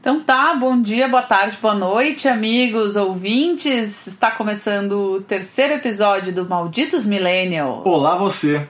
Então tá, bom dia, boa tarde, boa noite, amigos, ouvintes. Está começando o terceiro episódio do Malditos Millennials. Olá você,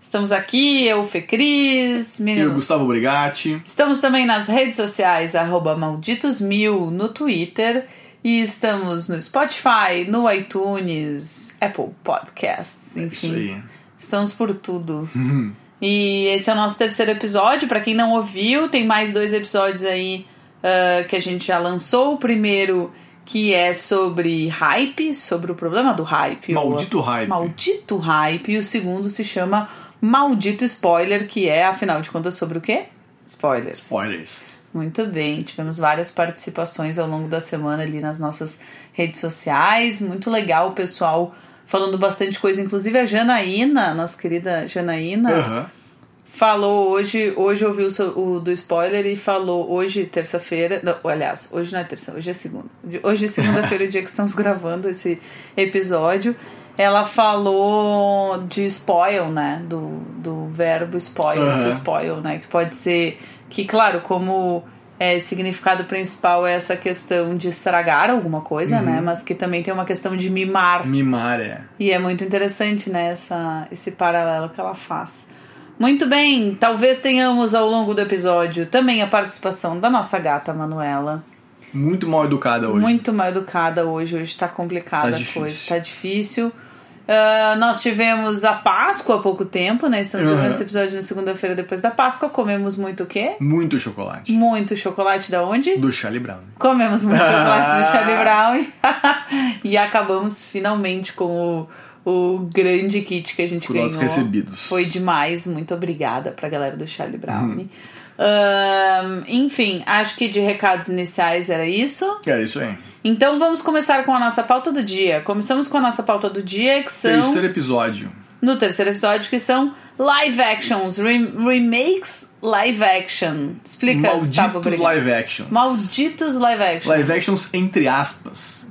Estamos aqui, eu, Fê Cris, eu menino. Gustavo Brigatti. Estamos também nas redes sociais, arroba malditosmil no Twitter. E estamos no Spotify, no iTunes, Apple Podcasts, Isso enfim. aí. Estamos por tudo. E esse é o nosso terceiro episódio. Pra quem não ouviu, tem mais dois episódios aí ah, que a gente já lançou. O primeiro que é sobre hype, sobre o problema do hype. Maldito ou- hype. Maldito hype. E o segundo se chama Maldito Spoiler, que é, afinal de contas, sobre o quê? Spoilers. Spoilers. Muito bem, tivemos várias participações ao longo da semana ali nas nossas redes sociais. Muito legal o pessoal falando bastante coisa, inclusive a Janaína, nossa querida Janaína, Aham. Falou hoje, hoje ouviu o, o do spoiler e falou hoje, terça-feira, aliás, hoje não é terça, hoje é segunda. Hoje é segunda-feira, o dia que estamos gravando esse episódio. Ela falou de spoil, né? Do, do verbo spoil, to Aham. spoil, né? Que pode ser. Que, claro, como é, significado principal é essa questão de estragar alguma coisa, né? Mas que também tem uma questão de mimar. Mimar é. E é muito interessante, né, essa, esse paralelo que ela faz. Muito bem, talvez tenhamos ao longo do episódio também a participação da nossa gata Manuela. Muito mal educada hoje. Muito mal educada hoje, hoje tá complicada Tá a coisa, tá difícil. Ah, nós tivemos a Páscoa há pouco tempo, né? Estamos Uhum. gravando esse episódio na segunda-feira depois da Páscoa. Comemos muito o quê? Muito chocolate. Muito chocolate da onde? Do Charlie Brown. Comemos muito chocolate do Charlie Brown e acabamos finalmente com o, o grande kit que a gente Com ganhou. recebidos. Foi demais, muito obrigada pra galera do Charlie Brown. Uhum. Ahn, enfim, acho que de recados iniciais era isso. É isso aí. Então vamos começar com a nossa pauta do dia. Começamos com a nossa pauta do dia, que são Terceiro episódio. no terceiro episódio, que são live actions, rem- remakes live action. Explica, Gustavo Malditos Brigatti. live actions. Malditos live action. Live actions entre aspas.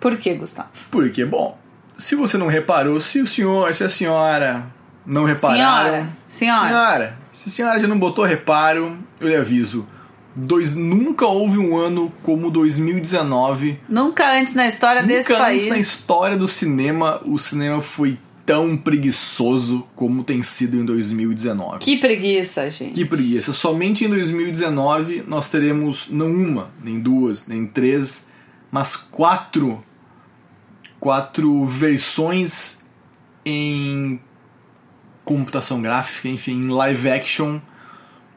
Por que, Gustavo? Porque, bom, se você não reparou, se o senhor, se a senhora não repararam. Senhora, senhora. Senhora, se a senhora já não botou reparo, eu lhe aviso. Dois, nunca houve um ano como 2019 Nunca antes na história desse Nunca país. antes na história do cinema o cinema foi tão preguiçoso como tem sido em 2019. Que preguiça, gente. Que preguiça. Somente em 2019 nós teremos não uma, nem duas, nem três, mas quatro quatro versões em computação gráfica, enfim, em live action,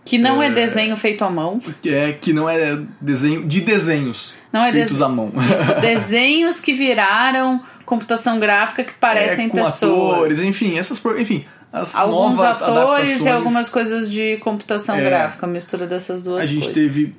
Que não é... É. desenho feito à mão. que é que não é desenho de desenhos Não é feitos dese- à mão. Isso, desenhos que viraram computação gráfica que parecem É, com pessoas. atores, enfim, essas, enfim, as Alguns novas atores e algumas coisas de computação É. gráfica, mistura dessas duas A gente coisas. teve.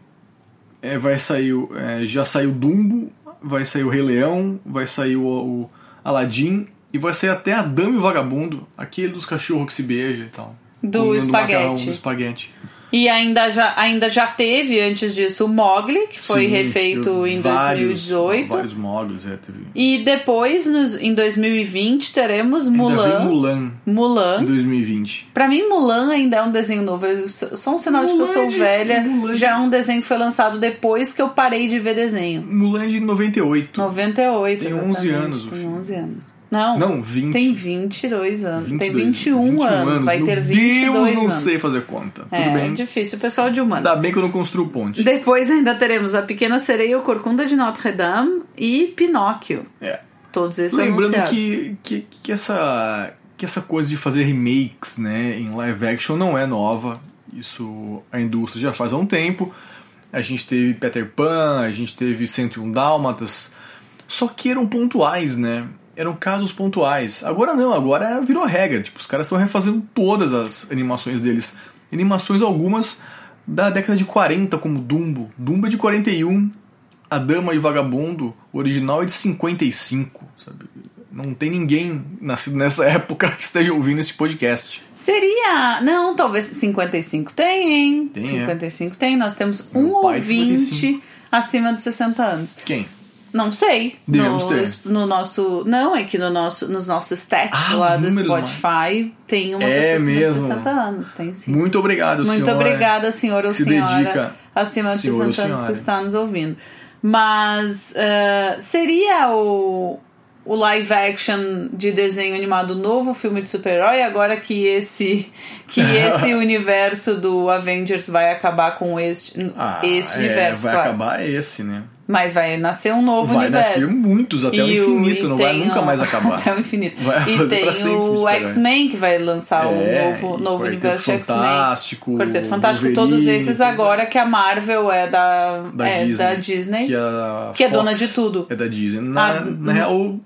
é, vai sair. é, já saiu Dumbo, vai sair o Rei Leão, vai sair o, o Aladdin e vai sair até a Dama e o Vagabundo, aquele dos cachorros que se beija e tal. Do espaguete. macarrão, do espaguete. E ainda já, ainda já teve, antes disso, o Mogli, que foi Sim, refeito em vários- 2018. Vários mogos, é, teve. E depois, nos- em 2020, teremos Ainda Mulan. Mulan Mulan. em 2020. Pra mim, Mulan ainda é um desenho novo. Eu- só um sinal de que eu Mulan sou de- velha. Mulan de- Já é um desenho que foi lançado depois que eu parei de ver desenho. Mulan de 98. 98, Tem exatamente. 11 anos Tem filme. 11 anos. Não, Não, 20. tem 22 anos. tem 22, 21, anos. Vai Meu ter 22 Deus, não anos. sei fazer conta. É, Tudo bem. difícil. O pessoal de humanos. Ainda bem que eu não construo ponte. Depois ainda teremos A Pequena Sereia, o Corcunda de Notre Dame e Pinóquio. É. Todos esses Lembrando anunciados. que, que, que, essa, que essa coisa de fazer remakes né, em live action não é nova. Isso a indústria já faz há um tempo. A gente teve Peter Pan, a gente teve 101 Dálmatas. Só que eram pontuais, né? Eram casos pontuais. Agora não, agora virou regra. Tipo, os caras estão refazendo todas as animações deles. Animações algumas da década de 40, como Dumbo. Dumbo é de 41. A Dama e o Vagabundo, o original é de 55, sabe? Não tem ninguém nascido nessa época que esteja ouvindo esse podcast. Seria. Não, talvez 55 tem, hein? Tem, é. 55 tem. Nós temos Meu um pai, ouvinte 55. acima dos 60 anos. Quem? Não sei. Devemos no, ter. no nosso. Não, é que no nosso, nos nossos stats Ah, lá do Spotify tem uma É pessoa mesmo? de 60 anos. Tem sim. Muito obrigado, Muito senhora. obrigada, senhor ou se senhora dedica. acima de Senhor ou 60 anos que está nos ouvindo. Mas ah, seria o, o live action de desenho animado novo filme de super-herói agora que esse que esse universo do Avengers vai acabar com este, Ah, esse é, universo, vai claro. acabar esse, né? Mas vai nascer um novo Vai universo. nascer muitos até o E infinito, e não vai nunca o- mais acabar. Até o infinito. Vai e tem o super-herói. X-Men que vai lançar É, um novo, novo universo de X-Men. Fantástico, Quarteto Fantástico, Wolverine, todos esses agora que a Marvel é da, da é, Disney, da Disney. Que, a que é dona de tudo. É da Disney. Na, Ah, na real,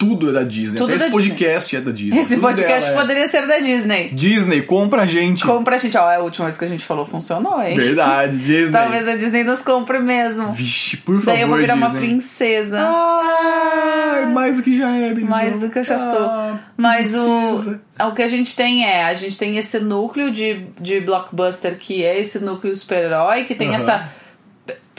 tudo é da Disney. Tudo Até da esse podcast é da Disney. Esse Tudo podcast é. poderia ser da Disney. Disney, compra a gente. Compra a gente. Ó, é a última vez que a gente falou, funcionou, hein? Verdade, Disney. Talvez a Disney nos compre mesmo. Vixe, por favor, Daí eu vou virar uma Disney. princesa. Ai, mais do que já é, Benzão. Mais do que eu já sou. Ah, Mas o, princesa. o que a gente tem é, a gente tem esse núcleo de, de blockbuster que é esse núcleo super-herói, que tem essa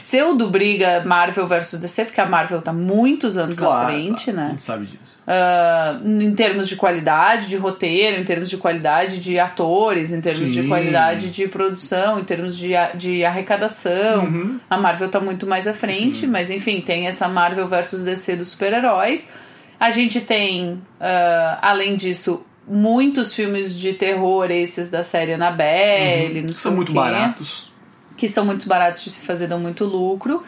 pseudo briga Marvel versus DC, porque a Marvel tá muitos anos na Claro, frente, A né? gente sabe disso. Ah, em termos de qualidade de roteiro, em termos de qualidade de atores, em termos de Sim. qualidade de produção, em termos de, a- de arrecadação. Uhum. A Marvel tá muito mais à frente, mas enfim, tem essa Marvel versus DC dos super-heróis. A gente tem, ah, além disso, muitos filmes de terror, esses da série Annabelle, não sei São muito baratos. Que são muito baratos de se fazer, dão muito lucro.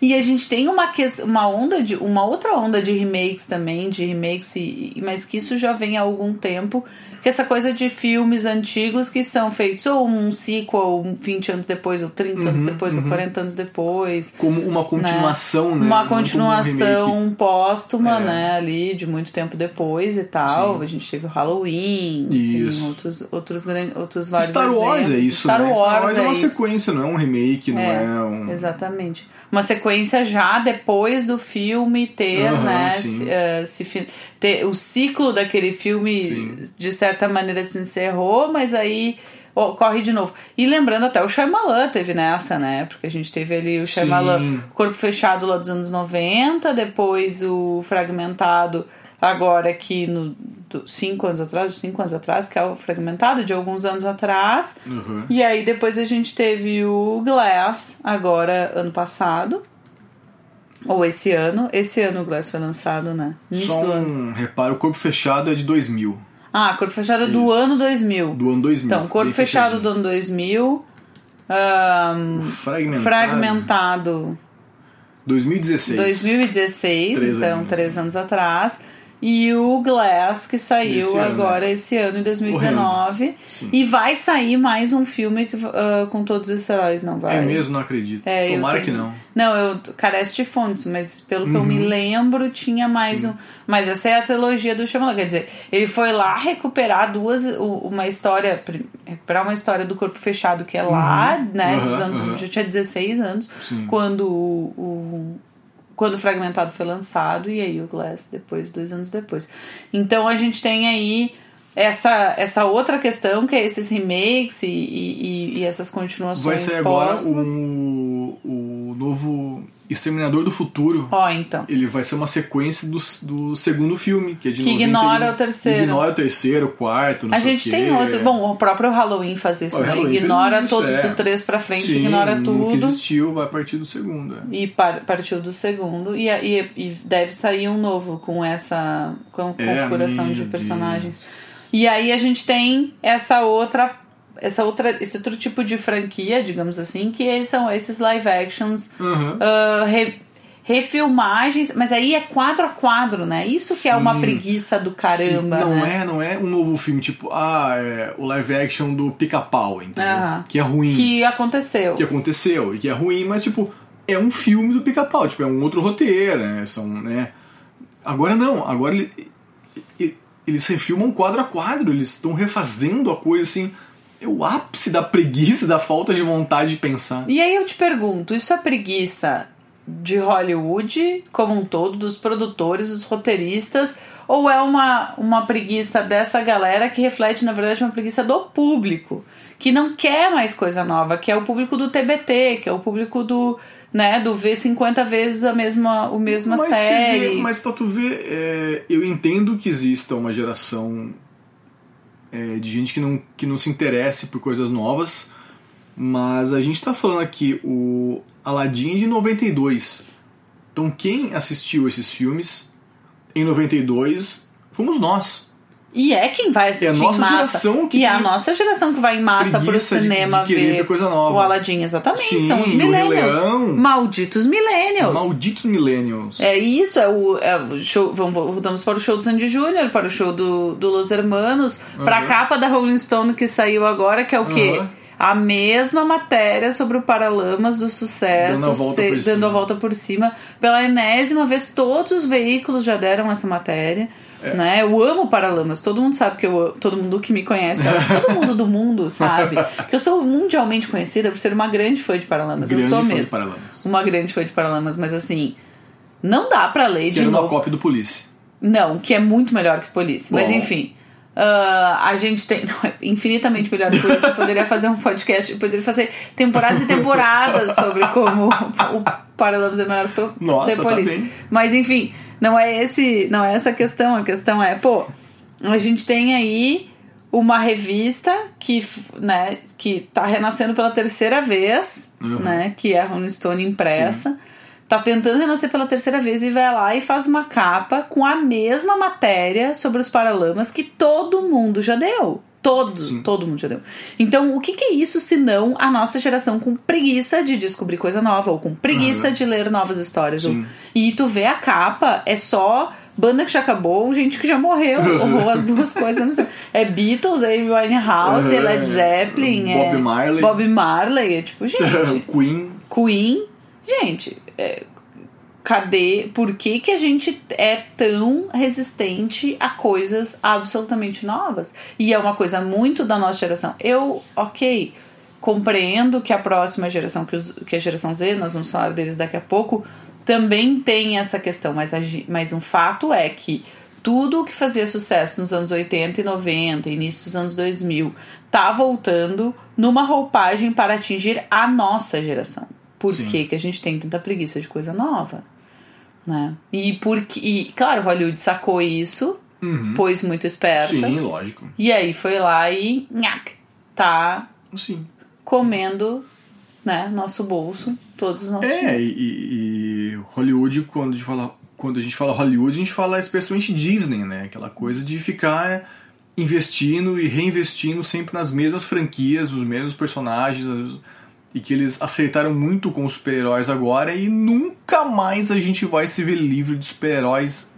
E a gente tem uma, uma onda de uma outra onda de remakes também, de remakes, e- mas que isso já vem há algum tempo. Que é essa coisa de filmes antigos que são feitos ou um sequel 20 anos depois, ou 30 anos depois, ou 40 anos depois. Como uma continuação, né? Uma Não como um continuação remake. póstuma, É. né? Ali, de muito tempo depois e tal. Sim. A gente teve o Halloween, Isso. tem outros, outros, outros vários Star Wars é exemplos. isso, Star né? Wars, Star Wars é, uma isso. sequência, não é um remake, não é, um... Exatamente. Uma sequência já depois do filme ter, Aham, né? Se, eh, se ter, o ciclo daquele filme, Sim. de certa maneira, se encerrou, mas aí ocorre de novo. E lembrando até o Shyamalan teve nessa, né? Porque a gente teve ali o Shyamalan Sim. Corpo Fechado lá dos anos 90, depois o Fragmentado agora aqui no do- cinco anos atrás, cinco anos atrás, que é o Fragmentado de alguns anos atrás. Uhum. E aí depois a gente teve o Glass, agora ano passado. Ou esse ano. Esse ano o Glass foi lançado, né? Início Só um reparo, o Corpo Fechado é de 2000. Ah, Corpo Fechado é do Isso. ano 2000. Do ano 2000. Então, Corpo Fechado do ano 2000. ahn, Fragmentado. fragmentado 2016. 2016, Três então aninhos. três anos atrás. E o Glass, que saiu Desse ano, agora né? esse ano, em 2019. Sim. E vai sair mais um filme que, ah, com todos esses heróis, não vai? É mesmo, não acredito. É, eu Tomara que também. não. Não, eu carece de fontes, mas pelo que eu me lembro, tinha mais um. Mas essa é a trilogia do Shyamalan. Quer dizer, ele foi lá recuperar duas. Uma história. Recuperar uma história do corpo fechado que é lá, né? Aham, dos anos. Já tinha 16 anos. Sim. Quando o. o- quando o Fragmentado foi lançado, e aí o Glass depois, dois anos depois. Então a gente tem aí essa, essa outra questão, que é esses remakes e, e, e essas continuações Vai ser agora póstumas. o, o novo Exterminador do Futuro. Ó, então. Ele vai ser uma sequência do, do segundo filme, que é de Que 91. ignora o terceiro. Ignora o terceiro, o quarto, não A sei gente o quê. tem outro. Bom, o próprio Halloween faz isso, O né? Halloween Ignora isso, todos é. do 3 pra frente, Sim, ignora tudo. existiu, vai partir do segundo. é. E par- partiu do segundo. E, e, e deve sair um novo com essa com É, configuração de Deus. personagens. E aí a gente tem essa outra. Essa outra, esse outro tipo de franquia, digamos assim, que são esses live actions Uhum. ah, re- refilmagens, mas aí é quadro a quadro, né? Isso que é uma Sim. preguiça do caramba, Sim, não né? é, não é um novo filme tipo, ah, é o live action do Pica-Pau, entendeu? Aham. Que é ruim. Que aconteceu. que aconteceu e que é ruim, mas tipo, é um filme do pica-pau, tipo, é um outro roteiro, né? São, né? Agora não, agora ele- e- eles refilmam quadro a quadro, eles estão refazendo a coisa assim. É o ápice da preguiça, da falta de vontade de pensar. E aí eu te pergunto, isso é preguiça de Hollywood como um todo, dos produtores, dos roteiristas, ou é uma, uma preguiça dessa galera que reflete, na verdade, uma preguiça do público, que não quer mais coisa nova, que é o público do TBT, que é o público do né, do ver 50 vezes a mesma, o mesma mas série. Vê, mas pra tu ver, é, eu entendo que exista uma geração é, de gente que não, que não se interesse por coisas novas, mas a gente tá falando aqui o Aladdin de 92. Então quem assistiu esses filmes em 92 fomos nós. E é quem vai assistir é a nossa em massa. Geração que e é a nossa geração que vai em massa pro cinema de, de ver, coisa nova. o Aladdin, exatamente. Sim, São os millennials. Malditos millennials. Malditos millennials. É isso, é o, é o show. Vamos, voltamos para o show do Sandy Júnior, para o show do, do Los Hermanos, uhum. para a capa da Rolling Stone que saiu agora, que é o quê? Uhum. A mesma matéria sobre o Paralamas do sucesso, dando a volta, se, por, dando a volta por cima. Pela enésima vez, todos os veículos já deram essa matéria. É. Né? Eu amo Paralamas, todo mundo sabe que eu todo mundo que me conhece, todo mundo do mundo sabe que eu sou mundialmente conhecida por ser uma grande fã de Paralamas. Grande eu sou fã mesmo. De Paralamas. Uma grande fã de Paralamas, mas assim, não dá pra ler que de era novo. uma cópia do Polícia. Não, que é muito melhor que Polícia. Mas Bom. enfim. Uh, a gente tem. Não, é infinitamente melhor que Polícia. Eu poderia fazer um podcast, poderia fazer temporadas e temporadas sobre como o Paralamas é melhor que Nossa, The Police. Tá bem. Mas enfim, não é esse, não é essa a questão. A questão é, pô, a gente tem aí uma revista que, né, que tá renascendo pela terceira vez, Uhum. né, que é a Rolling Stone impressa. Tá tentando renascer pela terceira vez e vai lá e faz uma capa com a mesma matéria sobre os Paralamas que todo mundo já deu. Todo, Sim. todo mundo já deu. Então, o que, que é isso se não a nossa geração com preguiça de descobrir coisa nova ou com preguiça Uhum. de ler novas histórias? Ou- E tu vê a capa, é só banda que já acabou, gente que já morreu, ou as duas coisas. não sei. É Beatles, é Winehouse, é Led Zeppelin, Bob é Marley. Bob Marley, é tipo, gente, Queen. Queen. Gente, é, cadê? Por que, que a gente é tão resistente a coisas absolutamente novas? E é uma coisa muito da nossa geração. Eu, ok, compreendo que a próxima geração, que, os- que a geração Z, nós vamos falar deles daqui a pouco, também tem essa questão, mas, a mas um fato é que tudo o que fazia sucesso nos anos 80 e 90, início dos anos 2000, tá voltando numa roupagem para atingir a nossa geração. Por que, que a gente tem tanta preguiça de coisa nova? Né? E porque, e, claro, Hollywood sacou isso, Uhum. pôs muito esperta, Sim, lógico. e aí foi lá e nhac, tá Sim. comendo né, nosso bolso, todos os nossos É, e, e- Hollywood, quando a, gente fala, quando a gente fala Hollywood, a gente fala especialmente Disney, né? Aquela coisa de ficar investindo e reinvestindo sempre nas mesmas franquias, os mesmos personagens, as- e que eles acertaram muito com os super-heróis agora e nunca mais a gente vai se ver livre de super-heróis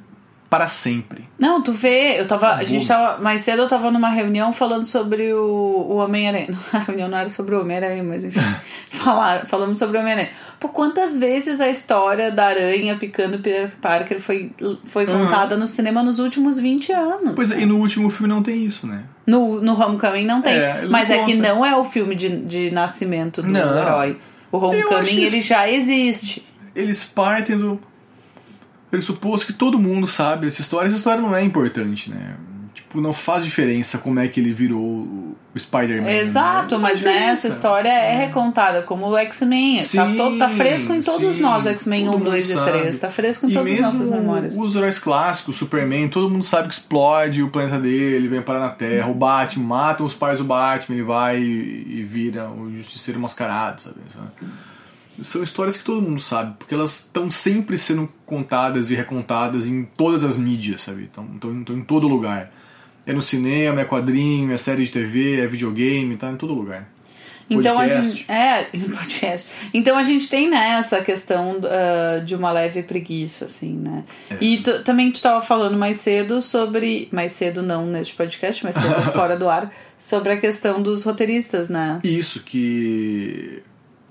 para sempre. Não, tu vê, eu tava. A Acabou. gente tava. Mais cedo eu tava numa reunião falando sobre o, o Homem-Aranha. A reunião não era sobre o Homem-Aranha, mas enfim. falar, falamos sobre o Homem-Aranha. Por quantas vezes a história da aranha picando Peter Parker foi, foi contada no cinema nos últimos 20 anos? Pois é, e no último filme não tem isso, né? No, no Homecoming não tem. É, não mas é que não é o filme de, de nascimento do Não. herói. O Homecoming ele já existe. eles partem do. Ele supôs que todo mundo sabe essa história. Essa história não é importante, né? Tipo, não faz diferença como é que ele virou o Spider-Man. Exato, né? Mas né, essa história é recontada como o X-Men. Tá, tá fresco em todos sim, nós, X-Men todo 1, mundo 2 e sabe. 3. Tá fresco em E todas as nossas memórias. os heróis clássicos, Superman, todo mundo sabe que explode o planeta dele, vem parar na Terra. O Batman, matam os pais do Batman, ele vai e, e vira o Justiceiro Mascarado, sabe? São histórias que todo mundo sabe, porque elas estão sempre sendo contadas e recontadas em todas as mídias, sabe? Estão em todo lugar. É no cinema, é quadrinho, é série de TV, é videogame, tá em todo lugar. Então a Podcast. gente. É, podcast. Então a gente tem né, essa questão ah, de uma leve preguiça, assim, né? É. E tu- também tu tava falando mais cedo sobre. Mais cedo não neste podcast, mais cedo fora do ar, sobre a questão dos roteiristas, né? Isso, que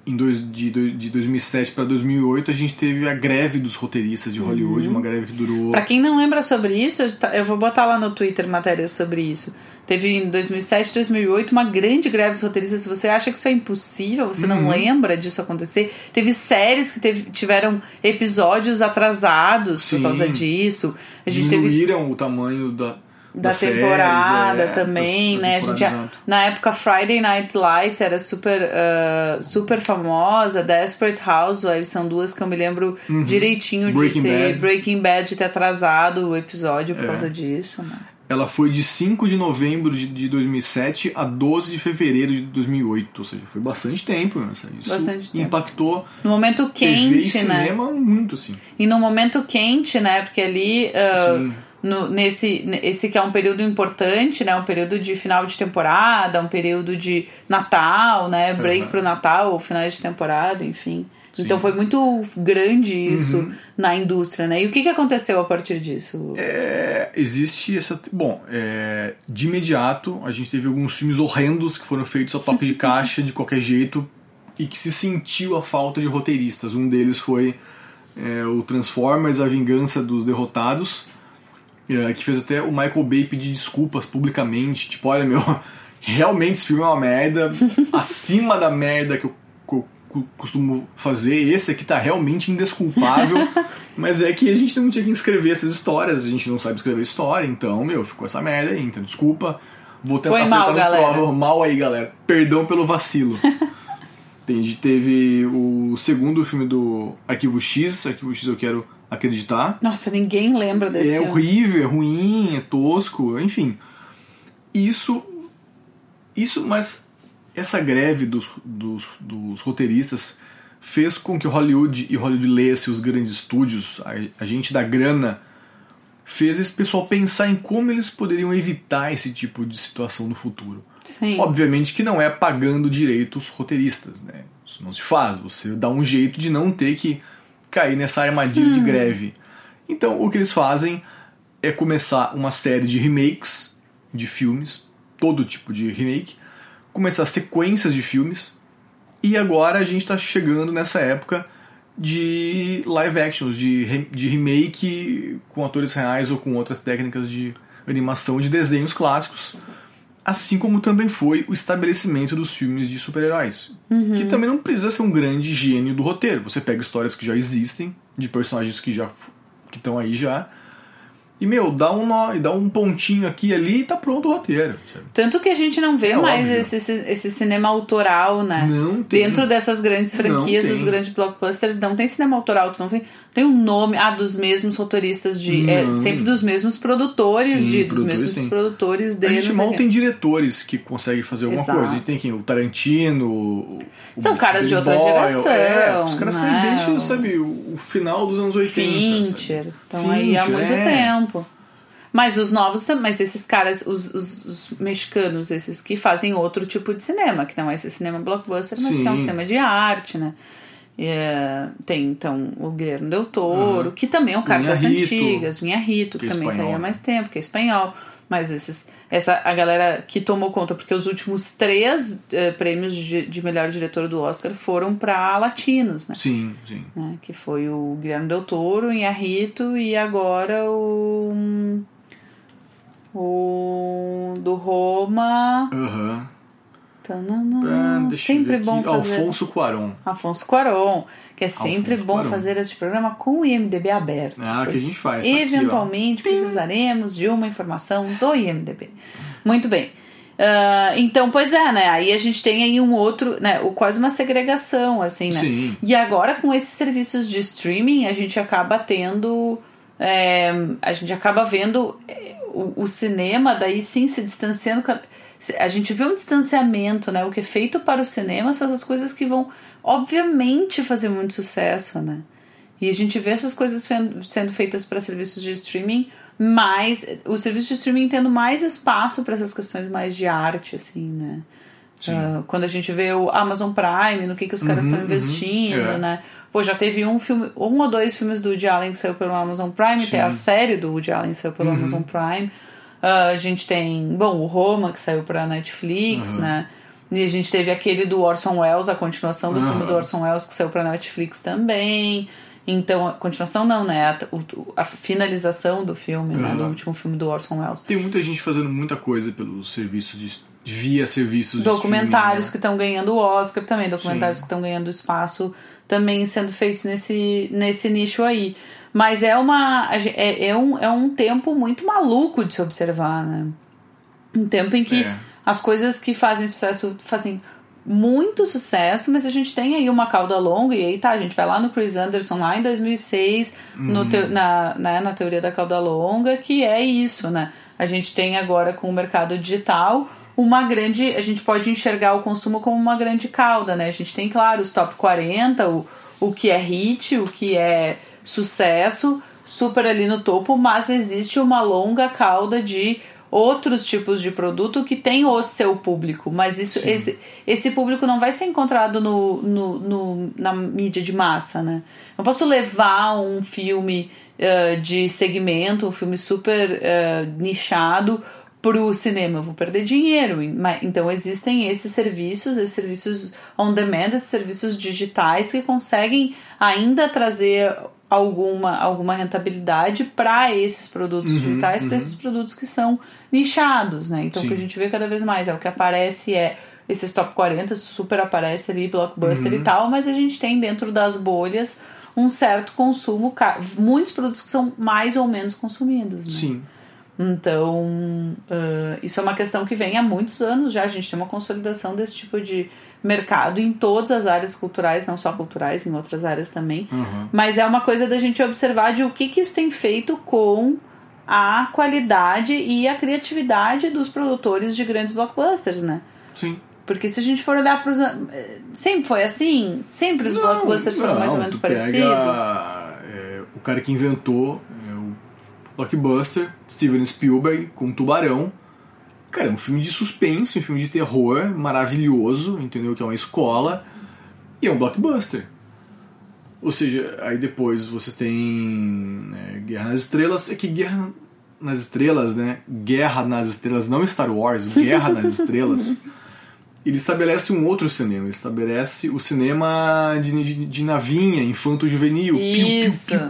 em dois, de, de 2007 para 2008 a gente teve a greve dos roteiristas de Hollywood, Uhum. uma greve que durou. Pra quem não lembra sobre isso, eu vou botar lá no Twitter matérias sobre isso. Teve em 2007, 2008 uma grande greve dos roteiristas. Se você acha que isso é impossível, você não Uhum. lembra disso acontecer. Teve séries que teve- tiveram episódios atrasados Sim. por causa disso. A gente teve diminuíram o tamanho da. Da temporada séries, é, também, das- né? A gente já, na época Friday Night Lights era super uh, super famosa, Desperate Housewives são duas que eu me lembro direitinho Uhum. Breaking de ter Bad. Breaking Bad de ter atrasado o episódio por É. causa disso, né? Ela foi de 5 de novembro de, de 2007 a 12 de fevereiro de 2008, ou seja, foi bastante tempo. né? Isso Bastante tempo. impactou No momento TV e quente, né? cinema muito, assim. E no momento quente, né? Porque ali uh, Sim. No, nesse esse que é um período importante, né? Um período de final de temporada, um período de Natal, né? Break Uhum. pro Natal, ou finais de temporada, enfim. Sim. Então foi muito grande isso Uhum. na indústria, né? E o que, que aconteceu a partir disso? É, existe essa. Bom, é, de imediato a gente teve alguns filmes horrendos que foram feitos a toque de caixa de qualquer jeito e que se sentiu a falta de roteiristas. Um deles foi é, o Transformers: A Vingança dos Derrotados, que fez até o Michael Bay pedir desculpas publicamente. Tipo, olha, meu, realmente esse filme é uma merda, acima da merda que eu, que eu costumo fazer. Esse aqui tá realmente indesculpável. mas é que a gente não tinha que escrever essas histórias, a gente não sabe escrever história, então, meu, ficou essa merda aí, então desculpa. Vou tentar Foi mal, galera. prova- Mal aí, galera. Perdão pelo vacilo. Entendi. Teve o segundo filme do Arquivo X, Arquivo X eu quero acreditar. Nossa, ninguém lembra desse É horrível, é ruim, é tosco, enfim. Isso. Isso, mas essa greve dos, dos, dos roteiristas fez com que Hollywood e Hollywood lesse os grandes estúdios, a, a gente da grana, fez esse pessoal pensar em como eles poderiam evitar esse tipo de situação no futuro. Sim. Obviamente que não é pagando direito os roteiristas, né? Isso não se faz. Você dá um jeito de não ter que cair nessa armadilha de greve. Então, o que eles fazem é começar uma série de remakes de filmes, todo tipo de remake, começar sequências de filmes, e agora a gente está chegando nessa época de live actions, de, de remake com atores reais ou com outras técnicas de animação de desenhos clássicos. Assim como também foi o estabelecimento dos filmes de super-heróis. Que também não precisa ser um grande gênio do roteiro. Você pega histórias que já existem, de personagens que já que estão aí já. E, meu, dá um nó, e dá um pontinho aqui e ali e tá pronto o roteiro. sabe? Tanto que a gente não vê É mais esse, esse, cinema autoral, né? Não tem. Dentro dessas grandes franquias, dos grandes blockbusters, não tem cinema autoral, tu não tem, tem um nome, ah, dos mesmos roteiristas de. é, sempre dos mesmos produtores, Sim, de, dos produtores mesmos tem. produtores A dele. gente não sei mal tem diretores que conseguem fazer alguma Exato. coisa. A gente tem quem? O Tarantino. o- São o caras de outra Boyle. geração, É, os caras né? são desde, sabe, o o final dos anos 80. sabe? Fincher. Estão aí há muito é. tempo. Mas os novos também, mas esses caras, os, os, os mexicanos, esses que fazem outro tipo de cinema, que não é esse cinema blockbuster, mas que é um Sim. cinema de arte, né? É, tem então o Guilherme Del Toro, que também é um cara das Inharrito, antigas, o Inharrito, que, que é também tá aí há mais tempo, que é espanhol. Mas esses, essa, a galera que tomou conta, porque os últimos três eh, prêmios de, de melhor diretor do Oscar foram para latinos, né? Sim, sim. né, que foi o Guilherme Del Toro, Inharrito e agora o o do Roma Aham. Tananã, Ah, sempre bom aqui. fazer Alfonso Cuarón. Afonso Cuarón que é sempre bom fazer este programa com o IMDB aberto Ah, que a gente faz, tá aqui, eventualmente precisaremos de uma informação do IMDB muito bem Ah, então, pois é, né? Aí a gente tem aí um outro, né? Quase uma segregação, assim, né? Sim. E agora com esses serviços de streaming, a gente acaba tendo. é, a gente acaba vendo é, o, o cinema daí sim se distanciando. A gente vê um distanciamento, né? O que é feito para o cinema são essas coisas que vão, obviamente, fazer muito sucesso, né? E a gente vê essas coisas sendo feitas para serviços de streaming, mas o serviço de streaming tendo mais espaço para essas questões mais de arte, assim, né? Ah, quando a gente vê o Amazon Prime, no que, que os caras estão investindo, é. né? Pô, já teve um filme, um ou dois filmes do Woody Allen que saiu pelo Amazon Prime, tem a série do Woody Allen que saiu pelo Amazon Prime. Ah, a gente tem, bom, o Roma que saiu pra Netflix, né? E a gente teve aquele do Orson Welles, a continuação do filme do Orson Welles que saiu pra Netflix também. Então, a continuação não, né? A, o- a finalização do filme, né? Do Uhum. último filme do Orson Welles. Tem muita gente fazendo muita coisa pelos serviços de. via serviços de documentários que streaming, né? estão ganhando o Oscar também, documentários Sim. que estão ganhando espaço também sendo feitos nesse, nesse nicho aí. Mas é uma. É, é, um, é um tempo muito maluco de se observar, né? Um tempo em que É. as coisas que fazem sucesso fazem muito sucesso, mas a gente tem aí uma cauda longa, e aí tá, a gente vai lá no Chris Anderson lá em 2006, no Uhum. teo- na, né, na teoria da cauda longa, que é isso, né? A gente tem agora com o mercado digital uma grande. A gente pode enxergar o consumo como uma grande cauda, né? A gente tem, claro, os top 40, o, o que é hit, o que é sucesso, super ali no topo, mas existe uma longa cauda de outros tipos de produto que tem o seu público, mas isso esse, esse público não vai ser encontrado no, no, no- na mídia de massa, né? Não posso levar um filme eh, de segmento, um filme super eh, nichado pro cinema, eu vou perder dinheiro. Então existem esses serviços, esses serviços on demand, esses serviços digitais que conseguem ainda trazer alguma, alguma rentabilidade para esses produtos digitais, para esses produtos que são nichados, né? Então o que a Sim. gente vê cada vez mais é o que aparece é esses top 40, super aparece ali, blockbuster e tal, mas a gente tem dentro das bolhas um certo consumo, muitos produtos que são mais ou menos consumidos, né? Sim. Então, ah, isso é uma questão que vem há muitos anos já. A gente tem uma consolidação desse tipo de mercado em todas as áreas culturais, não só culturais, em outras áreas também. Uhum. Mas é uma coisa da gente observar de o que, que isso tem feito com a qualidade e a criatividade dos produtores de grandes blockbusters, né? Sim. Porque se a gente for olhar para os. Sempre foi assim? Sempre os blockbusters foram mais ou não, menos tu pega, parecidos? é, o cara que inventou é, o blockbuster, Steven Spielberg, com Tubarão. Cara, é um filme de suspense, um filme de terror maravilhoso, entendeu? Que é uma escola. E é um blockbuster. Ou seja, aí depois você tem né, Guerra nas Estrelas. É que Guerra nas Estrelas, né? Guerra nas Estrelas, não Star Wars, Guerra nas Estrelas. Ele estabelece um outro cinema. Ele estabelece o cinema de, de, de navinha, infanto-juvenil.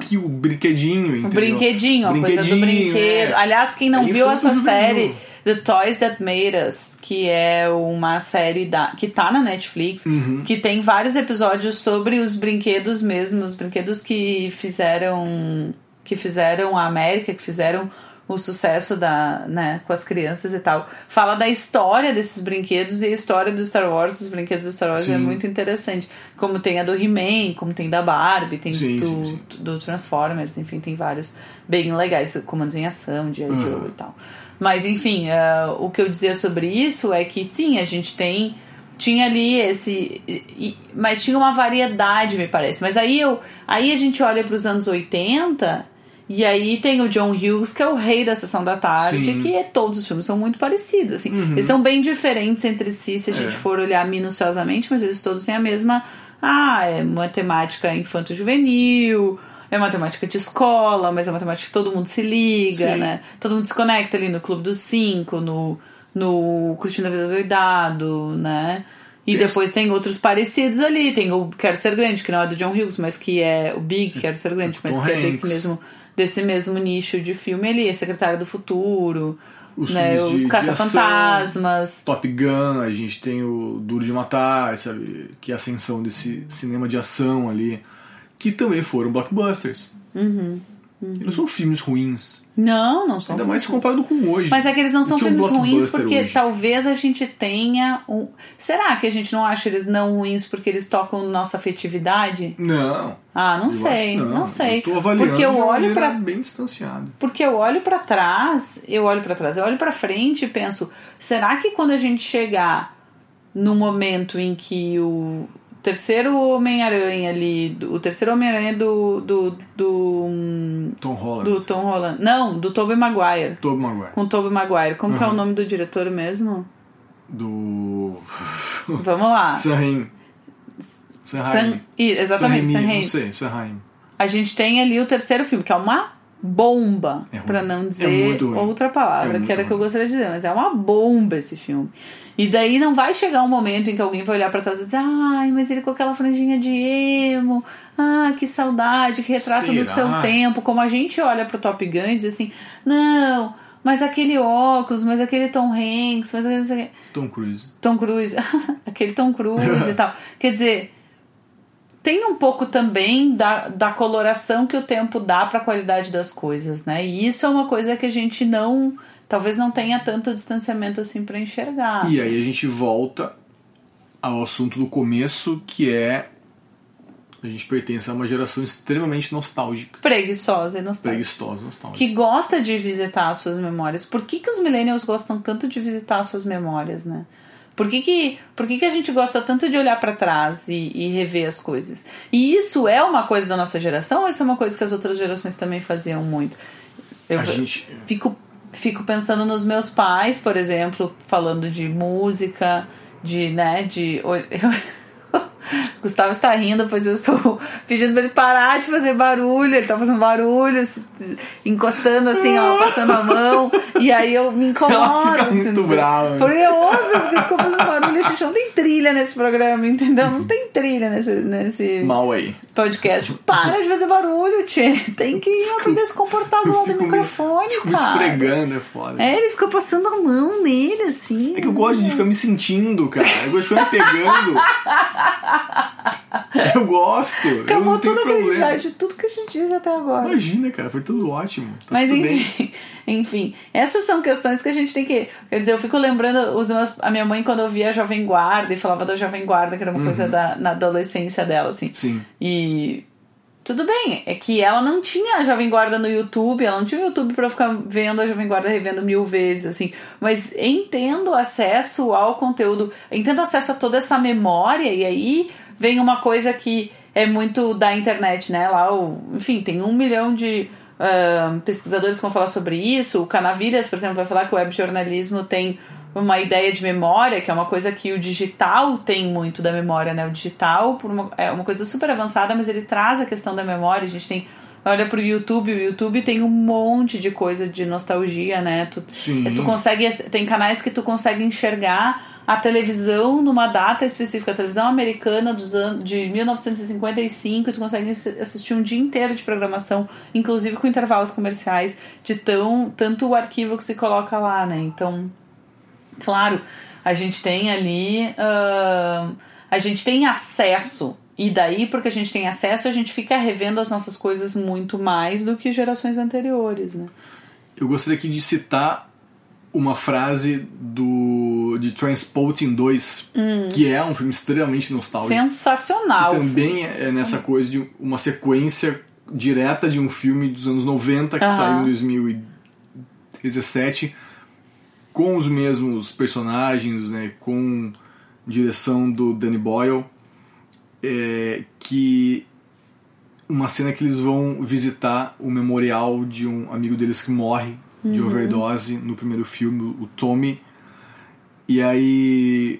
Piu, brinquedinho, O entendeu? brinquedinho, a coisa do Brinquedinho, brinquedo. é. Aliás, quem não É viu essa infanto-juvenil. série, The Toys That Made Us, que é uma série da, que tá na Netflix, Uhum. que tem vários episódios sobre os brinquedos mesmo, os brinquedos que fizeram que fizeram a América, que fizeram o sucesso da, né, com as crianças e tal. Fala da história desses brinquedos e a história do Star Wars, dos brinquedos do Star Wars é Sim. muito interessante. Como tem a do He-Man, como tem da Barbie, tem Sim, do, sim, do Transformers, enfim, tem vários bem legais, comandos em ação, G.I. Uhum. Joe e tal. Mas enfim, ah, o que eu dizia sobre isso é que sim, a gente tem. Tinha ali esse. e- mas tinha uma variedade, me parece. Mas aí, eu, aí a gente olha para os anos 80 e aí tem o John Hughes, que é o rei da sessão da tarde, Sim. Uhum. que é- todos os filmes são muito parecidos. Assim. Eles são bem diferentes entre si, se a gente É. for olhar minuciosamente, mas eles todos têm a mesma. Ah, é uma temática infanto-juvenil, é uma temática de escola, mas é uma temática que todo mundo se liga, Sim. né? Todo mundo se conecta ali no Clube dos Cinco, no, no Curtindo a Vida Doidado, né? E Tem- depois tem outros parecidos ali. Tem o Quero Ser Grande, que não é do John Hughes, mas que é o Big Quero Ser Grande, mas Tom que é Hanks. desse mesmo, desse mesmo nicho de filme ali. É Secretário do Futuro, Os né? Os Caça-Fantasmas. Top Gun, a gente tem o Duro de Matar, sabe? Que é a ascensão desse cinema de ação ali, que também foram blockbusters. Uhum, E não são filmes ruins. Não, não são Ainda filmes mais comparado com hoje. Mas é que eles não O são é um filmes ruins porque hoje? talvez a gente tenha um. Será que a gente não acha eles não ruins porque eles tocam nossa afetividade? Não. Ah, não eu sei, que não, sei. Eu tô avaliando porque eu olho para bem distanciada. porque eu olho pra trás, eu olho pra trás, eu olho pra frente e penso, será que quando a gente chegar no momento em que o terceiro Homem-Aranha ali, o terceiro Homem-Aranha do do do, hum, Tom Holland. do Tom Holland, não, do Tobey Maguire. Tobey Maguire. Com o Tobey Maguire. Como que é o Uhum. nome do diretor mesmo? Do... Vamos lá. Sam Ih, exatamente, Raimi. Não sei, Sam Raimi. A gente tem ali o terceiro filme, que é uma bomba, É pra não É dizer ruim. outra palavra, É que era que eu gostaria de dizer, mas é uma bomba esse filme. E daí não vai chegar um momento em que alguém vai olhar pra trás e dizer, ai, mas ele com aquela franjinha de emo, ah, que saudade, que retrato do Será? seu tempo, como a gente olha pro Top Gun e diz assim, não, mas aquele óculos, mas aquele Tom Hanks, mas aquele não sei o quê." Tom Cruise. Tom Cruise, aquele Tom Cruise e tal. Quer dizer, tem um pouco também da, da coloração que o tempo dá para a qualidade das coisas, né? E isso é uma coisa que a gente não. Talvez não tenha tanto distanciamento assim para enxergar. E aí a gente volta ao assunto do começo, que é. A gente pertence a uma geração extremamente nostálgica. Preguiçosa e nostálgica. Preguiçosa, nostálgica. Que gosta de visitar as suas memórias. Por que, que os millennials gostam tanto de visitar as suas memórias, né? Por que, que, por que, que a gente gosta tanto de olhar para trás e, e, rever as coisas? E isso é uma coisa da nossa geração ou isso é uma coisa que as outras gerações também faziam muito? Eu a gente... fico, fico pensando nos meus pais, por exemplo, falando de música, de, né, de... Gustavo está rindo, pois eu estou pedindo para ele parar de fazer barulho. Ele está fazendo barulho, encostando assim, ó, passando a mão. E aí eu me incomodo. Ela fica muito entendeu? brava. Porque é óbvio, porque ficou fazendo barulho. A gente não tem trilha nesse programa, entendeu? Não tem trilha nesse, nesse Mal aí. podcast. Para de fazer barulho, Tchê. Tem que aprender a se comportar do lado do microfone, fico cara. me esfregando, é foda. É, ele fica passando a mão nele, assim. É que eu gosto de ficar me sentindo, cara. Eu gosto de ficar me pegando. Eu gosto. eu Acabou tenho toda a credibilidade de tudo que a gente disse até agora. Imagina, cara, foi tudo ótimo. Tá Mas tudo enfim, enfim, essas são questões que a gente tem que. Quer dizer, eu fico lembrando os meus, a minha mãe quando eu via a Jovem Guarda e falava da Jovem Guarda, que era uma coisa da, na adolescência dela, assim. Uhum. Sim. E tudo bem, é que ela não tinha a Jovem Guarda no YouTube, ela não tinha o YouTube pra ficar vendo a Jovem Guarda revendo mil vezes, assim. Mas entendo acesso ao conteúdo, entendo acesso a toda essa memória, e aí vem uma coisa que é muito da internet, né? Lá, o, enfim, tem um milhão de ah, pesquisadores que vão falar sobre isso. O Canavilhas, por exemplo, vai falar que o webjornalismo tem uma ideia de memória, que é uma coisa que o digital tem muito da memória, né? O digital por uma, é uma coisa super avançada, mas ele traz a questão da memória. A gente tem. Olha pro YouTube, o YouTube tem um monte de coisa de nostalgia, né? Tu, Sim. tu consegue. Tem canais que tu consegue enxergar a televisão numa data específica, a televisão americana dos anos de 1955, e tu consegue assistir um dia inteiro de programação, inclusive com intervalos comerciais, de tão tanto o arquivo que se coloca lá, né? Então, claro, a gente tem ali. ahn, a gente tem acesso. E daí, porque a gente tem acesso, a gente fica revendo as nossas coisas muito mais do que gerações anteriores, né? Eu gostaria aqui de citar uma frase do de Transporting 2, que é um filme extremamente nostálgico. Sensacional. que também é sensacional. nessa coisa de uma sequência direta de um filme dos anos 90 que saiu em 2017 com os mesmos personagens, né, com direção do Danny Boyle, é, que uma cena que eles vão visitar o memorial de um amigo deles que morre de overdose no primeiro filme, o Tommy. E aí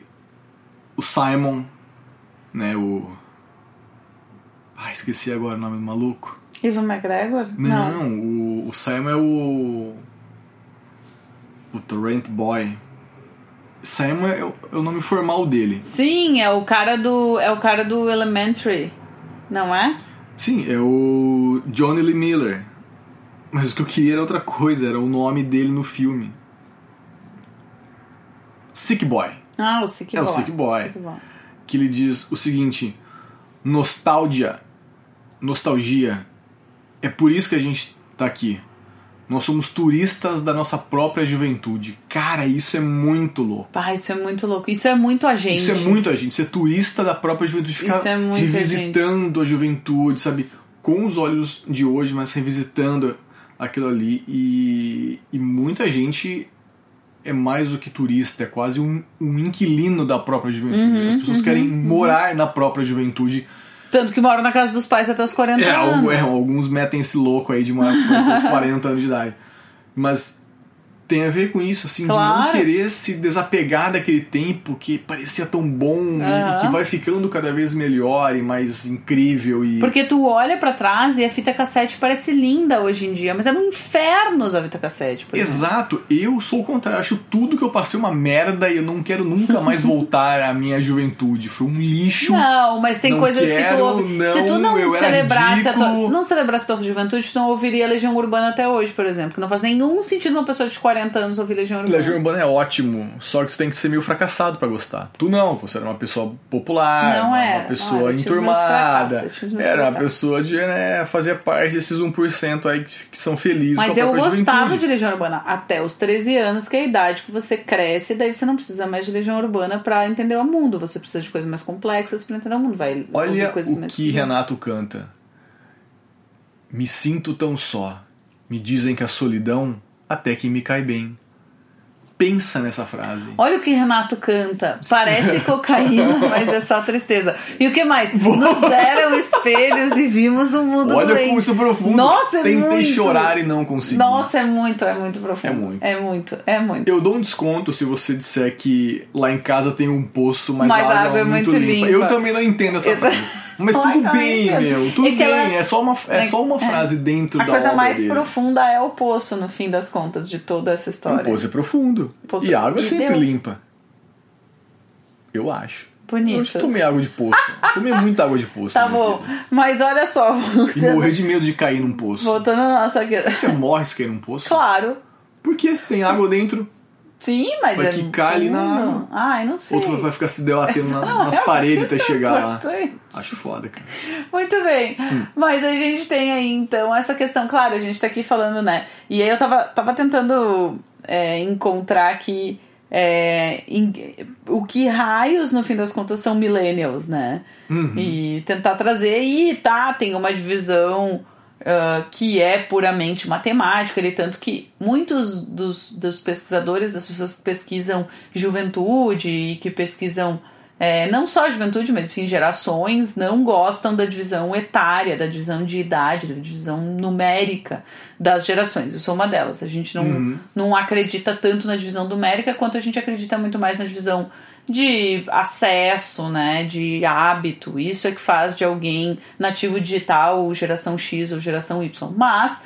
o Simon, né, o Ah, esqueci agora o nome do maluco. Ivan McGregor? Não, O, o Simon é o o Torrent Boy. Simon é o, é o nome formal dele. Sim, é o cara do. É o cara do Elementary, não é? Sim, é o Johnny Lee Miller. Mas o que eu queria era outra coisa, era o nome dele no filme. Sick Boy. Ah, o Sick É o Boy. Sick Boy. Sick Boy. Que ele diz o seguinte: nostalgia, nostalgia. É por isso que a gente tá aqui. Nós somos turistas da nossa própria juventude. Cara, isso é muito louco. Pá, isso é muito louco. Isso é muito a gente. Isso é muito a gente, ser turista da própria juventude, ficar Isso é muito a revisitando a, juventude, sabe? Com os olhos de hoje, mas revisitando aquilo ali. E, e muita gente é mais do que turista, é quase um, um inquilino da própria juventude. Uhum, As pessoas querem morar na própria juventude. Tanto que moram na casa dos pais até os 40 É, anos. algu- é, alguns metem esse louco aí de morar com os 40 anos de idade. Mas tem a ver com isso, assim, de não Claro. querer se desapegar daquele tempo que parecia tão bom e- e, que vai ficando cada vez melhor e mais incrível e Porque tu olha pra trás e a fita cassete parece linda hoje em dia, mas é um inferno usar a fita cassete. Exato, eu sou o contrário, acho tudo que eu passei uma merda e eu não quero nunca mais voltar à minha juventude. Foi um lixo. Não, mas tem Não coisas que tu quero, ouve. não, se tu não celebrasse a tua, se tu não celebrasse a tua juventude, tu não ouviria a Legião Urbana até hoje, por exemplo. Que não faz nenhum sentido uma pessoa de 40 40 anos ouvir Legião Urbana. Legião Urbana é ótimo, só que tu tem que ser meio fracassado pra gostar. Tu não, você era uma pessoa popular, Não uma, era, pessoa não, meus enturmada, fracassos, era uma pessoa de né, fazer parte desses 1% aí que, que são felizes Mas eu gostava juventude. de Legião Urbana até os 13 anos, que é a idade que você cresce, e daí você não precisa mais de Legião Urbana pra entender o mundo. Você precisa de coisas mais complexas pra entender o mundo. Vai Olha coisas o mais que Renato canta. Me sinto tão só. Me dizem que a solidão até que me cai bem. Pensa nessa frase. Olha o que Renato canta. Parece cocaína, mas é só tristeza. E o que mais? Nos deram espelhos e vimos o mundo Olha doente. como isso é profundo. Nossa, é Tentei muito. chorar e não consegui. Nossa, é muito, é muito profundo. É muito. É muito, é muito. Eu dou um desconto se você disser que lá em casa tem um poço, mas, Mas a água é muito limpa. Eu também não entendo essa Eu- frase. Mas tudo bem, entendo. meu. Tudo É bem. ela- É só uma, é só uma é. frase dentro A da coisa obra mais dele. profunda é o poço, no fim das contas, de toda essa história. poço é profundo. Poço- E a água é e sempre deu. limpa. Eu acho. Bonito. Eu já tomei água de poço. tomei muita água de poço. Tá bom. vida. Mas olha só, E voltando, morrer de medo de cair num poço. voltando à nossa. Você morre se cair num poço? Claro. Porque se tem água dentro, Sim, mas Vai é. quicar ali na água. Ai, não sei. ou tu vai ficar se debatendo na- Não, nas é paredes até chegar lá. importante. Acho foda, cara. Muito bem. Hum. Mas a gente tem aí, então, essa questão, claro, a gente tá aqui falando, né? E aí eu tava, tava tentando é, encontrar aqui é, em- o que raios, no fim das contas, são millennials, né? Uhum. E tentar trazer. E tá, tem uma divisão. Ah, que é puramente matemática, ele tanto que muitos dos, dos pesquisadores, das pessoas que pesquisam juventude e que pesquisam é, não só a juventude, mas enfim, gerações, não gostam da divisão etária, da divisão de idade, da divisão numérica das gerações. Eu sou uma delas. A gente não, não acredita tanto na divisão numérica quanto a gente acredita muito mais na divisão de acesso, né, de hábito. Isso é que faz de alguém nativo digital, geração X ou geração Y. Mas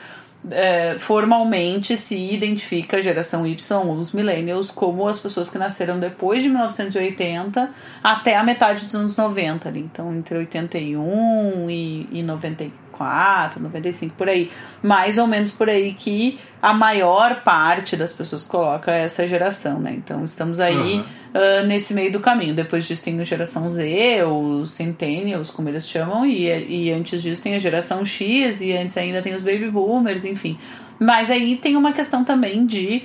é, formalmente se identifica a geração Y, os millennials, como as pessoas que nasceram depois de 1980 até a metade dos anos 90 ali. Então, entre 81 e, e 94, 95, por aí. Mais ou menos por aí que a maior parte das pessoas coloca essa geração, né? Então, estamos aí Uhum. ah, nesse meio do caminho. Depois disso tem a geração Z, ou Centennials, como eles chamam, e, e antes disso tem a geração X, e antes ainda tem os Baby Boomers, enfim. Mas aí tem uma questão também de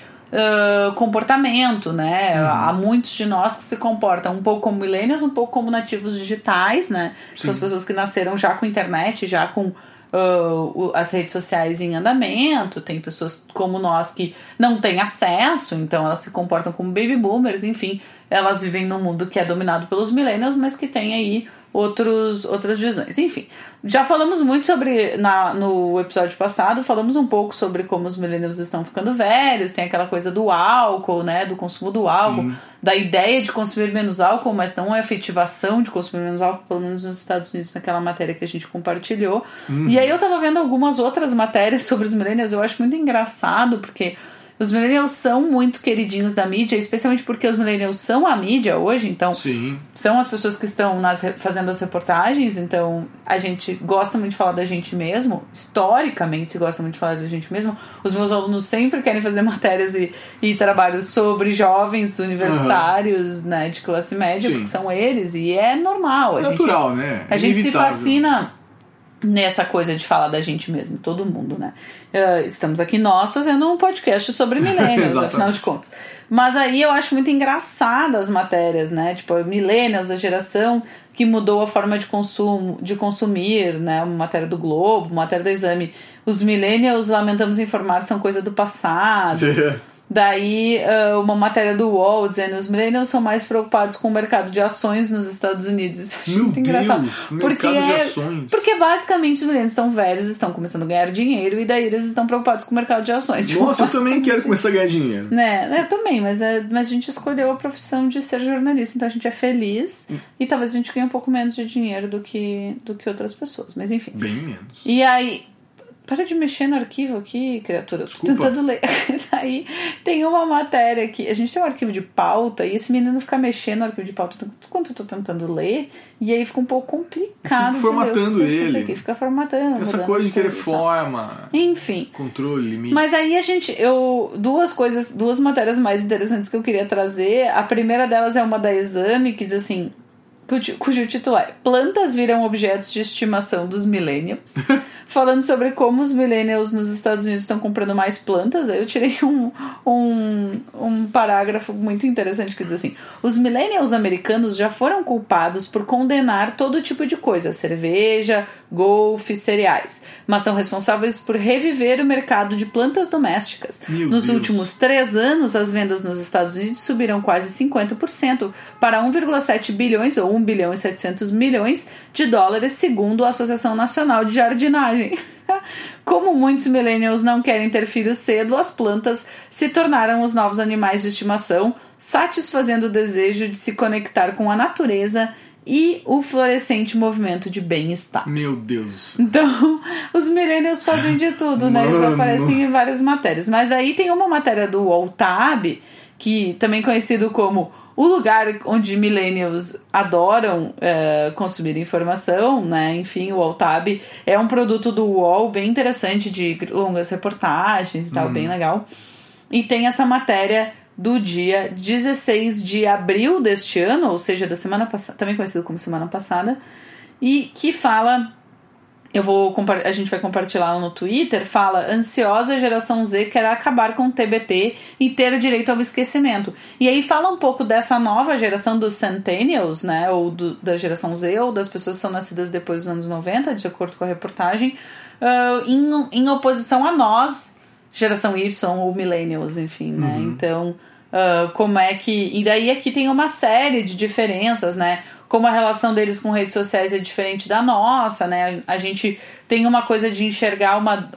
comportamento, né? Há muitos de nós que se comportam um pouco como millennials, um pouco como nativos digitais, né? São as pessoas que nasceram já com internet, já com o- as redes sociais em andamento, tem pessoas como nós que não têm acesso, então elas se comportam como baby boomers, enfim, elas vivem num mundo que é dominado pelos millennials, mas que tem aí outros, outras visões. Enfim, já falamos muito sobre, na, no episódio passado, falamos um pouco sobre como os millennials estão ficando velhos, tem aquela coisa do álcool, né, do consumo do álcool, Sim. da ideia de consumir menos álcool, mas não a efetivação de consumir menos álcool, pelo menos nos Estados Unidos, naquela matéria que a gente compartilhou. E aí eu tava vendo algumas outras matérias sobre os millennials, eu acho muito engraçado, porque os millennials são muito queridinhos da mídia, especialmente porque os millennials são a mídia hoje, então Sim. são as pessoas que estão nas, fazendo as reportagens, então a gente gosta muito de falar da gente mesmo, historicamente se gosta muito de falar da gente mesmo. Os meus alunos sempre querem fazer matérias e, e trabalhos sobre jovens universitários, né, de classe média, Sim. porque são eles, e é normal. É a gente, natural, né? É a gente se fascina nessa coisa de falar da gente mesmo, todo mundo, né? Eh, estamos aqui nós fazendo um podcast sobre millennials, afinal de contas. Mas aí eu acho muito engraçada as matérias, né? Tipo, millennials, a geração que mudou a forma de consumo, de consumir, né? Uma matéria do Globo, uma matéria da Exame. Os millennials, lamentamos informar, são coisa do passado. Daí, ah, uma matéria do UOL dizendo os millennials são mais preocupados com o mercado de ações nos Estados Unidos. Isso eu muito engraçado. Deus, porque mercado de é. Porque basicamente os millennials estão velhos, estão começando a ganhar dinheiro e daí eles estão preocupados com o mercado de ações. Tipo, Nossa, eu também quero começar a ganhar dinheiro. né, eu também, mas, é, mas a gente escolheu a profissão de ser jornalista, então a gente é feliz e talvez a gente ganhe um pouco menos de dinheiro do que, do que outras pessoas, mas enfim. Bem menos. E aí, para de mexer no arquivo aqui, criatura. Desculpa. Tô tentando ler. Aí tem uma matéria aqui. A gente tem um arquivo de pauta e esse menino fica mexendo no arquivo de pauta enquanto eu tô tentando ler. E aí fica um pouco complicado. Fica formatando ele. Aqui. Fica formatando. Essa coisa de querer forma. Enfim. Controle, limite. Mas aí a gente. Eu, duas coisas, duas matérias mais interessantes que eu queria trazer. A primeira delas é uma da Exame, que diz assim cujo título é Plantas viram objetos de estimação dos millennials, falando sobre como os millennials nos Estados Unidos estão comprando mais plantas. Aí eu tirei um, um, um parágrafo muito interessante que diz assim: Os millennials americanos já foram culpados por condenar todo tipo de coisa, cerveja, golfe, cereais, mas são responsáveis por reviver o mercado de plantas domésticas. Meu Nos Deus. últimos três anos, as vendas nos Estados Unidos subiram quase 50% para 1,7 bilhões ou 1 bilhão e 700 milhões de dólares, segundo a Associação Nacional de Jardinagem. Como muitos millennials não querem ter filhos cedo, as plantas se tornaram os novos animais de estimação, satisfazendo o desejo de se conectar com a natureza e o florescente movimento de bem-estar. Meu Deus. Então, os millennials fazem de tudo, né? Eles aparecem em várias matérias. Mas aí tem uma matéria do Altab, que também conhecido como o lugar onde millennials adoram é, consumir informação, né? Enfim, o Altab é um produto do UOL bem interessante, de longas reportagens e tal, bem legal. E tem essa matéria do dia 16 de abril deste ano, ou seja, da semana passada, também conhecido como semana passada, e que fala eu vou a gente vai compartilhar no Twitter, fala ansiosa geração Z quer acabar com o TBT e ter direito ao esquecimento. E aí fala um pouco dessa nova geração dos centennials, né, ou do- da geração Z ou das pessoas que são nascidas depois dos anos 90, de acordo com a reportagem, ah, em, em oposição a nós, geração Y ou millennials, enfim, né? Então, ah, como é que. E daí aqui tem uma série de diferenças, né? Como a relação deles com redes sociais é diferente da nossa, né? A gente tem uma coisa de enxergar uma,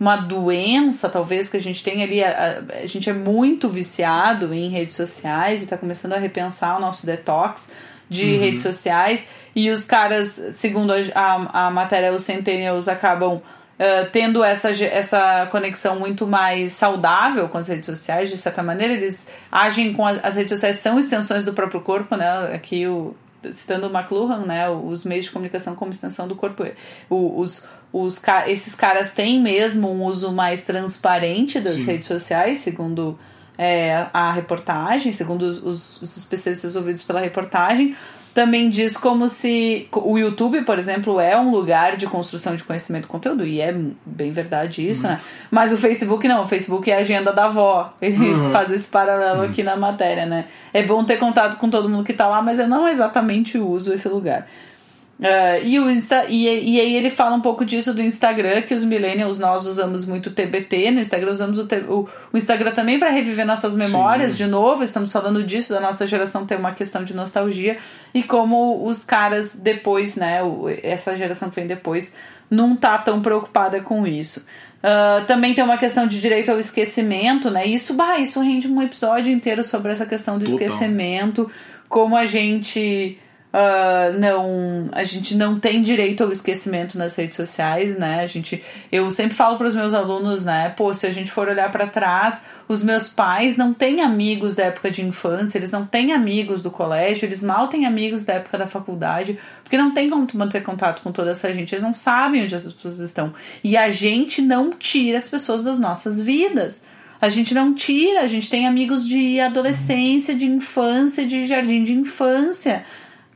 uma doença, talvez, que a gente tem ali. A, a- a gente é muito viciado em redes sociais e tá começando a repensar o nosso detox de redes sociais. E os caras, segundo a, a, a matéria, os Centennials acabam Uh, tendo essa, essa conexão muito mais saudável com as redes sociais, de certa maneira, eles agem com as, as redes sociais, são extensões do próprio corpo, né? Aqui, o, citando o McLuhan, né? Os meios de comunicação como extensão do corpo. Os, os, esses caras têm mesmo um uso mais transparente das Sim. redes sociais, segundo é, a reportagem, segundo os, os especialistas ouvidos pela reportagem. Também diz como se o YouTube, por exemplo, é um lugar de construção de conhecimento e conteúdo, e é bem verdade isso, né? Mas o Facebook não, o Facebook é a agenda da avó. Ele Uhum. faz esse paralelo aqui na matéria, né? É bom ter contato com todo mundo que tá lá, mas eu não exatamente uso esse lugar. Ah, e, o Insta, e, e aí ele fala um pouco disso do Instagram, que os millennials nós usamos muito TBT, no Instagram usamos o, o, o Instagram também para reviver nossas memórias, de novo, estamos falando disso, da nossa geração ter uma questão de nostalgia, e como os caras depois, né, o- essa geração que vem depois, não tá tão preocupada com isso. Ah, também tem uma questão de direito ao esquecimento, né? Isso, bah, isso rende um episódio inteiro sobre essa questão do Total. esquecimento, como a gente ah, não a gente não tem direito ao esquecimento nas redes sociais, né? A gente eu sempre falo para os meus alunos, né? Pô, se a gente for olhar para trás, os meus pais não têm amigos da época de infância, eles não têm amigos do colégio, eles mal têm amigos da época da faculdade, porque não tem como manter contato com toda essa gente, eles não sabem onde essas pessoas estão. E a gente não tira as pessoas das nossas vidas. A gente não tira, a gente tem amigos de adolescência, de infância, de jardim de infância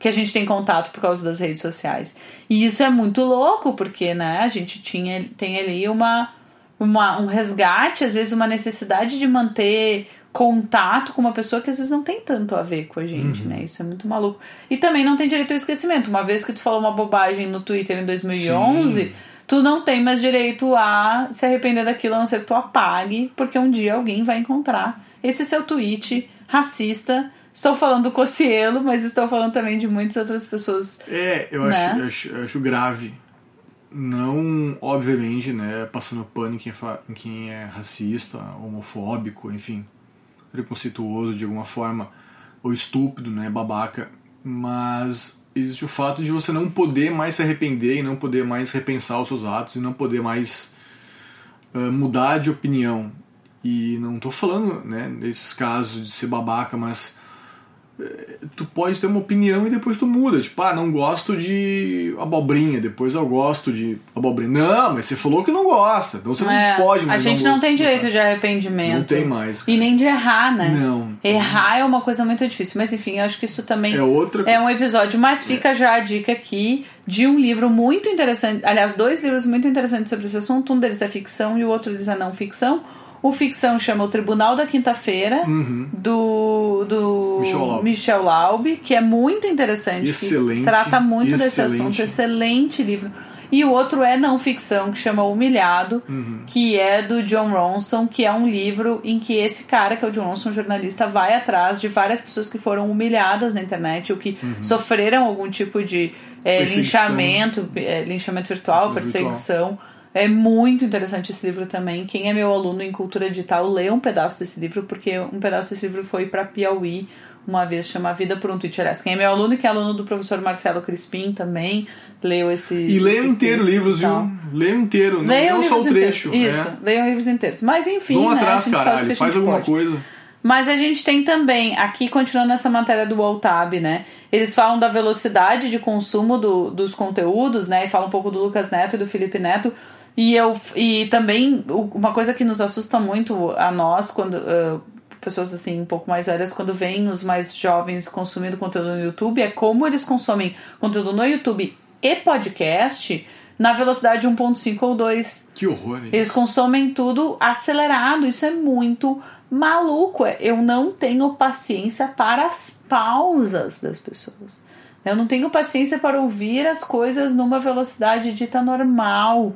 que a gente tem contato por causa das redes sociais. E isso é muito louco, porque né, a gente tinha, tem ali uma, uma, um resgate, às vezes uma necessidade de manter contato com uma pessoa que às vezes não tem tanto a ver com a gente, né? Isso é muito maluco. E também não tem direito ao esquecimento. Uma vez que tu falou uma bobagem no Twitter em 2011, Sim. tu não tem mais direito a se arrepender daquilo, a não ser que tu apague, porque um dia alguém vai encontrar esse seu tweet racista. Estou falando do Cocielo, mas estou falando também de muitas outras pessoas. É, eu, Né? acho, eu acho, eu acho grave. Não, obviamente, né, passando pano em quem, fa- em quem é racista, homofóbico, enfim, preconceituoso de alguma forma, ou estúpido, né, babaca. Mas existe o fato de você não poder mais se arrepender e não poder mais repensar os seus atos e não poder mais uh, mudar de opinião. E não tô falando, né, nesses casos de ser babaca, mas tu pode ter uma opinião e depois tu muda. Tipo, ah, não gosto de abobrinha, depois eu gosto de abobrinha. Não, mas você falou que não gosta, então você é, não pode mais. A gente não, tem direito de arrependimento. Não tem mais. Cara. E nem de errar, né? Não. Errar é uma coisa muito difícil. Mas enfim, eu acho que isso também é, outra... é um episódio. Mas fica é. já a dica aqui de um livro muito interessante. Aliás, dois livros muito interessantes sobre esse assunto. Um deles é ficção e o outro deles é não ficção. O ficção chama O Tribunal da Quinta-feira, uhum. do, do Michel Laub. Michel Laub, que é muito interessante, excelente, que trata muito excelente. desse assunto. Excelente livro. E o outro é não ficção, que chama Humilhado, uhum. que é do John Ronson, que é um livro em que esse cara, que é o John Ronson, jornalista, vai atrás de várias pessoas que foram humilhadas na internet ou que uhum. sofreram algum tipo de é, linchamento, é, linchamento virtual, perseguição. Virtual é muito interessante esse livro também. Quem é meu aluno em cultura digital, lê um pedaço desse livro, porque um pedaço desse livro foi para Piauí uma vez, chama Vida por um. Aliás, quem é meu aluno, que é aluno do professor Marcelo Crispim também, leu esse. E leiam inteiro livros, viu? Leiam inteiro, leiam não, não só o trecho. Inteiros. Isso, é. leiam livros inteiros. Mas enfim, Vão né, atrás, caralho, faz, faz alguma pode. coisa. Mas a gente tem também, aqui continuando nessa matéria do Altab, né? Eles falam da velocidade de consumo do, dos conteúdos, né? E falam um pouco do Lucas Neto e do Felipe Neto. E, eu, e também uma coisa que nos assusta muito a nós, quando uh, pessoas assim um pouco mais velhas, quando veem os mais jovens consumindo conteúdo no YouTube, é como eles consomem conteúdo no YouTube e podcast na velocidade 1.5 ou 2. Que horror, hein? Eles consomem tudo acelerado, isso é muito maluco. Eu não tenho paciência para as pausas das pessoas. Eu não tenho paciência para ouvir as coisas numa velocidade dita normal.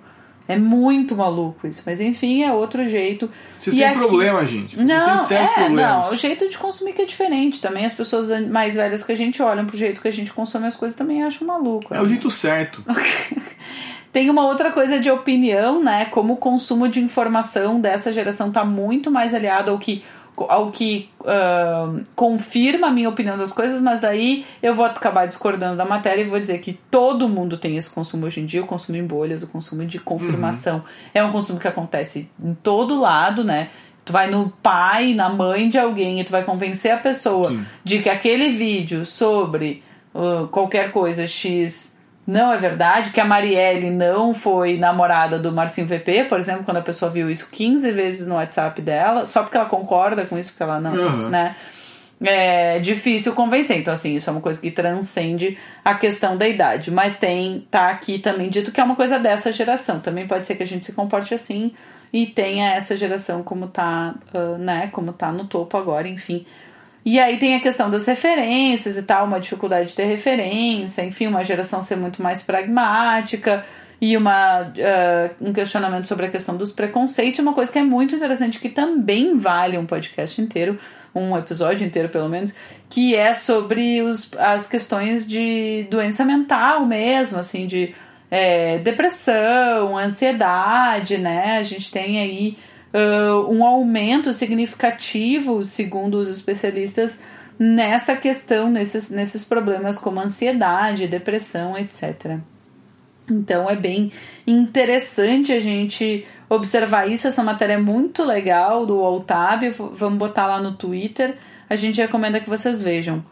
É muito maluco isso. Mas enfim, é outro jeito. Vocês e têm aqui... problema, gente. Vocês não, têm sérios é, problemas. Não, o jeito de consumir que é diferente. Também as pessoas mais velhas que a gente olham pro jeito que a gente consome as coisas também acham maluco. É, é o jeito certo. Tem uma outra coisa de opinião, né? Como o consumo de informação dessa geração tá muito mais aliado ao que ao que uh, confirma a minha opinião das coisas, mas daí eu vou acabar discordando da matéria e vou dizer que todo mundo tem esse consumo hoje em dia, o consumo em bolhas, o consumo de confirmação. Uhum. É um consumo que acontece em todo lado, né? Tu vai no pai, na mãe de alguém e tu vai convencer a pessoa Sim. de que aquele vídeo sobre uh, qualquer coisa X não é verdade, que a Marielle não foi namorada do Marcinho VP, por exemplo, quando a pessoa viu isso 15 vezes no WhatsApp dela, só porque ela concorda com isso, porque ela não, uhum. né? É difícil convencer. Então, assim, isso é uma coisa que transcende a questão da idade. Mas tem, tá aqui também dito que é uma coisa dessa geração. Também pode ser que a gente se comporte assim e tenha essa geração como tá, uh, né, como tá no topo agora, enfim. E aí tem a questão das referências e tal, uma dificuldade de ter referência, enfim, uma geração ser muito mais pragmática e uma, uh, um questionamento sobre a questão dos preconceitos, uma coisa que é muito interessante, que também vale um podcast inteiro, um episódio inteiro pelo menos, que é sobre os, as questões de doença mental mesmo, assim, de é, depressão, ansiedade, né? A gente tem aí uh, um aumento significativo, segundo os especialistas, nessa questão, nesses, nesses problemas como ansiedade, depressão, etc. Então é bem interessante a gente observar isso. Essa matéria é muito legal do Altab. Vamos botar lá no Twitter. A gente recomenda que vocês vejam.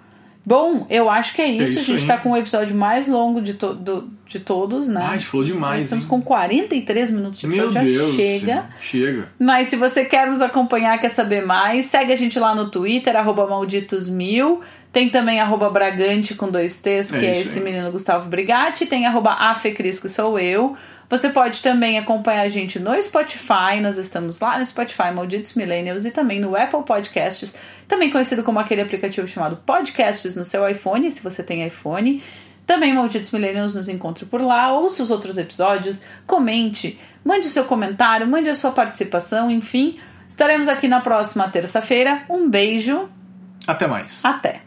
Bom, eu acho que é isso. É isso a gente está com o episódio mais longo de, to do, de todos, né? Ah, falou demais. Nós estamos hein? com 43 minutos de episódio, Meu Deus, já chega. Chega. Mas se você quer nos acompanhar, quer saber mais, segue a gente lá no Twitter, arroba malditos1000. Tem também arroba Bragante com dois T's, que é, é esse aí. menino Gustavo Brigatti. Tem arroba Afecris, que sou eu. Você pode também acompanhar a gente no Spotify, nós estamos lá no Spotify, Malditos Millennials, e também no Apple Podcasts, também conhecido como aquele aplicativo chamado Podcasts no seu iPhone, se você tem iPhone. Também Malditos Millennials nos encontre por lá, ouça os outros episódios, comente, mande o seu comentário, mande a sua participação, enfim. Estaremos aqui na próxima terça-feira. Um beijo. Até mais. Até.